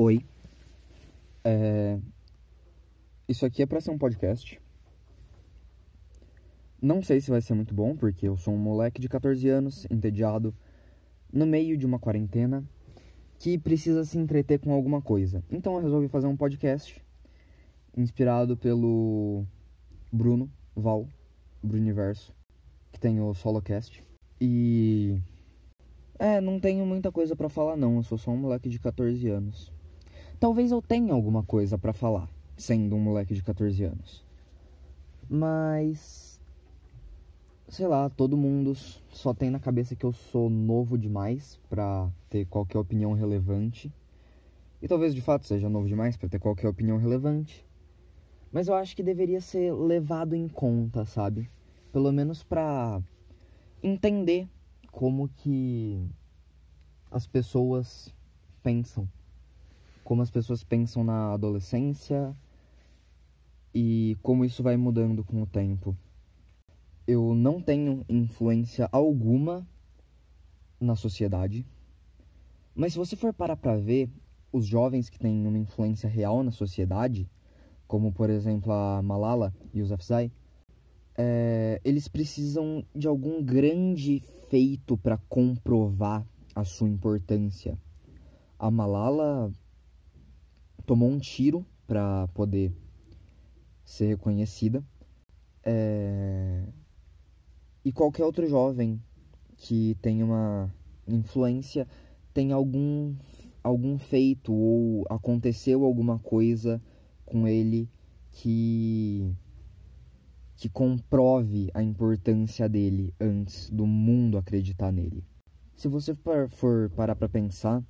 Oi. É... Isso aqui é pra ser um podcast. Não sei se vai ser muito bom, porque eu sou um moleque de 14 anos, entediado, no meio de uma quarentena, que precisa se entreter com alguma coisa. Então eu resolvi fazer um podcast inspirado pelo Bruno Val, Bruniverso, que tem o Solocast. E. É, não tenho muita coisa para falar, não. Eu sou só um moleque de 14 anos. Talvez eu tenha alguma coisa para falar, sendo um moleque de 14 anos. Mas. Sei lá, todo mundo só tem na cabeça que eu sou novo demais pra ter qualquer opinião relevante. E talvez de fato seja novo demais para ter qualquer opinião relevante. Mas eu acho que deveria ser levado em conta, sabe? Pelo menos pra entender como que as pessoas pensam como as pessoas pensam na adolescência e como isso vai mudando com o tempo. Eu não tenho influência alguma na sociedade, mas se você for parar para ver os jovens que têm uma influência real na sociedade, como por exemplo a Malala Yousafzai, é, eles precisam de algum grande feito para comprovar a sua importância. A Malala tomou um tiro para poder ser reconhecida. É... E qualquer outro jovem que tenha uma influência tem algum, algum feito ou aconteceu alguma coisa com ele que que comprove a importância dele antes do mundo acreditar nele. Se você for parar para pensar,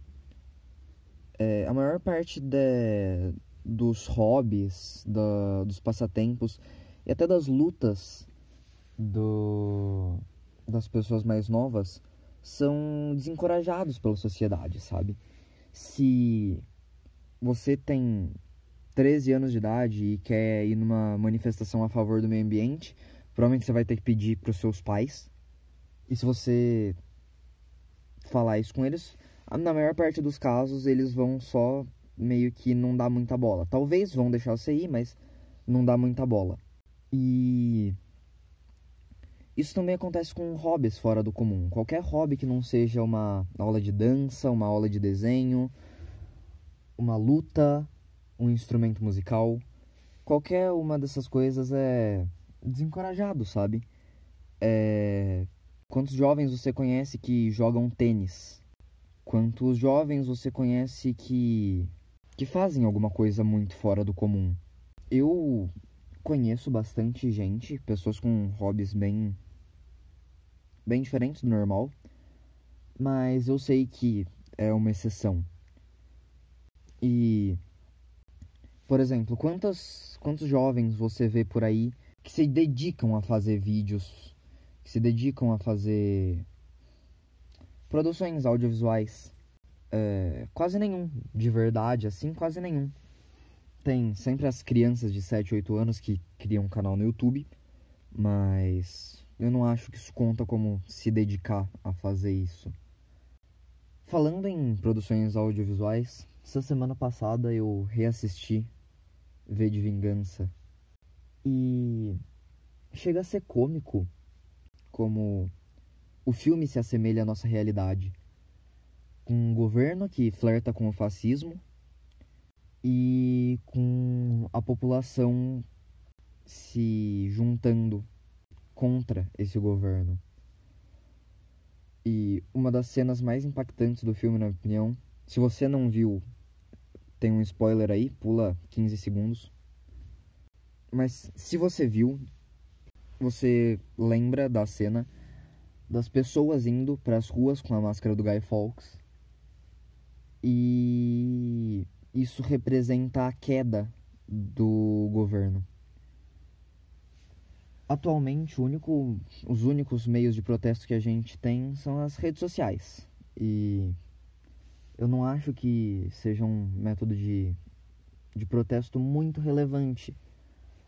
é, a maior parte de, dos hobbies, da, dos passatempos e até das lutas do, das pessoas mais novas são desencorajados pela sociedade, sabe? Se você tem 13 anos de idade e quer ir numa manifestação a favor do meio ambiente, provavelmente você vai ter que pedir para os seus pais. E se você falar isso com eles, na maior parte dos casos eles vão só meio que não dar muita bola. Talvez vão deixar você ir, mas não dá muita bola. E isso também acontece com hobbies fora do comum. Qualquer hobby que não seja uma aula de dança, uma aula de desenho, uma luta, um instrumento musical, qualquer uma dessas coisas é desencorajado, sabe? É... Quantos jovens você conhece que jogam tênis? Quantos jovens você conhece que que fazem alguma coisa muito fora do comum? Eu conheço bastante gente, pessoas com hobbies bem bem diferentes do normal, mas eu sei que é uma exceção. E por exemplo, quantos quantos jovens você vê por aí que se dedicam a fazer vídeos, que se dedicam a fazer Produções audiovisuais, é, quase nenhum, de verdade, assim, quase nenhum. Tem sempre as crianças de 7, 8 anos que criam um canal no YouTube, mas eu não acho que isso conta como se dedicar a fazer isso. Falando em produções audiovisuais, essa semana passada eu reassisti V de Vingança e chega a ser cômico como o filme se assemelha à nossa realidade. Com um governo que flerta com o fascismo e com a população se juntando contra esse governo. E uma das cenas mais impactantes do filme, na minha opinião, se você não viu, tem um spoiler aí, pula 15 segundos. Mas se você viu, você lembra da cena das pessoas indo para as ruas com a máscara do Guy Fawkes. E isso representa a queda do governo. Atualmente, único, os únicos meios de protesto que a gente tem são as redes sociais. E eu não acho que seja um método de, de protesto muito relevante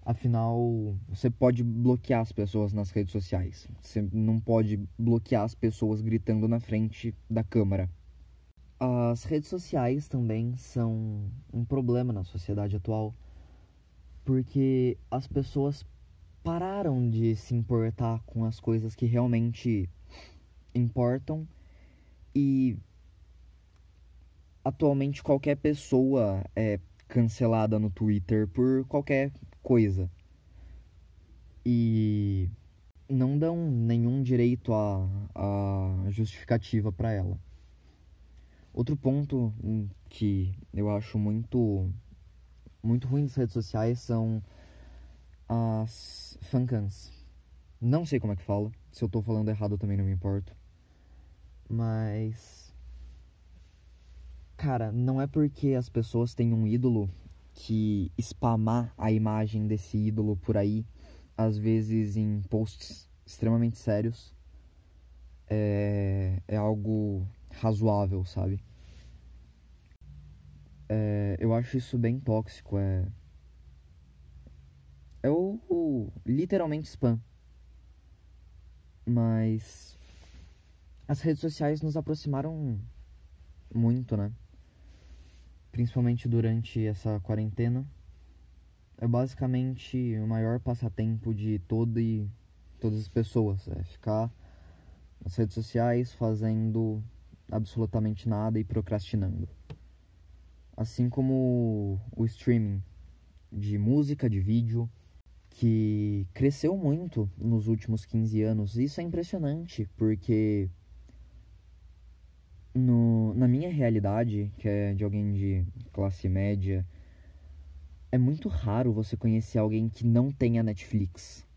Afinal, você pode bloquear as pessoas nas redes sociais. Você não pode bloquear as pessoas gritando na frente da câmera. As redes sociais também são um problema na sociedade atual, porque as pessoas pararam de se importar com as coisas que realmente importam e atualmente qualquer pessoa é cancelada no Twitter por qualquer coisa. E não dão nenhum direito a, justificativa para ela. Outro ponto que eu acho muito muito ruim das redes sociais são as fancams. Não sei como é que fala. Se eu tô falando errado eu também não me importo. Mas cara, não é porque as pessoas têm um ídolo que spamar a imagem desse ídolo por aí, às vezes em posts extremamente sérios, é, é algo razoável, sabe? É, eu acho isso bem tóxico. É, é o, o literalmente spam. Mas as redes sociais nos aproximaram muito, né? Principalmente durante essa quarentena. É basicamente o maior passatempo de todo e todas as pessoas. É ficar nas redes sociais fazendo absolutamente nada e procrastinando. Assim como o streaming de música, de vídeo, que cresceu muito nos últimos 15 anos. Isso é impressionante, porque no, na minha realidade, que é de alguém de classe média, é muito raro você conhecer alguém que não tenha Netflix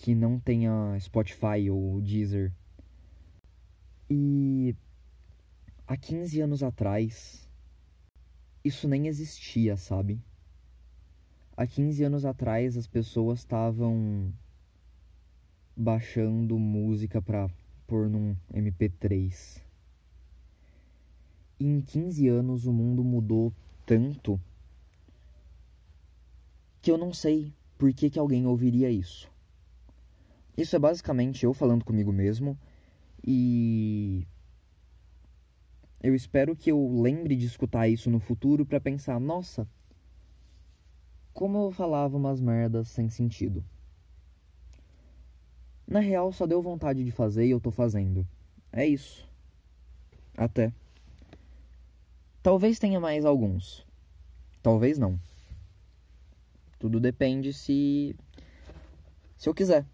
que não tenha Spotify ou Deezer. E há 15 anos atrás, isso nem existia, sabe? Há 15 anos atrás as pessoas estavam baixando música pra pôr num MP3. Em 15 anos o mundo mudou tanto que eu não sei por que, que alguém ouviria isso. Isso é basicamente eu falando comigo mesmo e eu espero que eu lembre de escutar isso no futuro para pensar, nossa, como eu falava umas merdas sem sentido. Na real, só deu vontade de fazer e eu tô fazendo. É isso. Até. Talvez tenha mais alguns. Talvez não. Tudo depende se se eu quiser.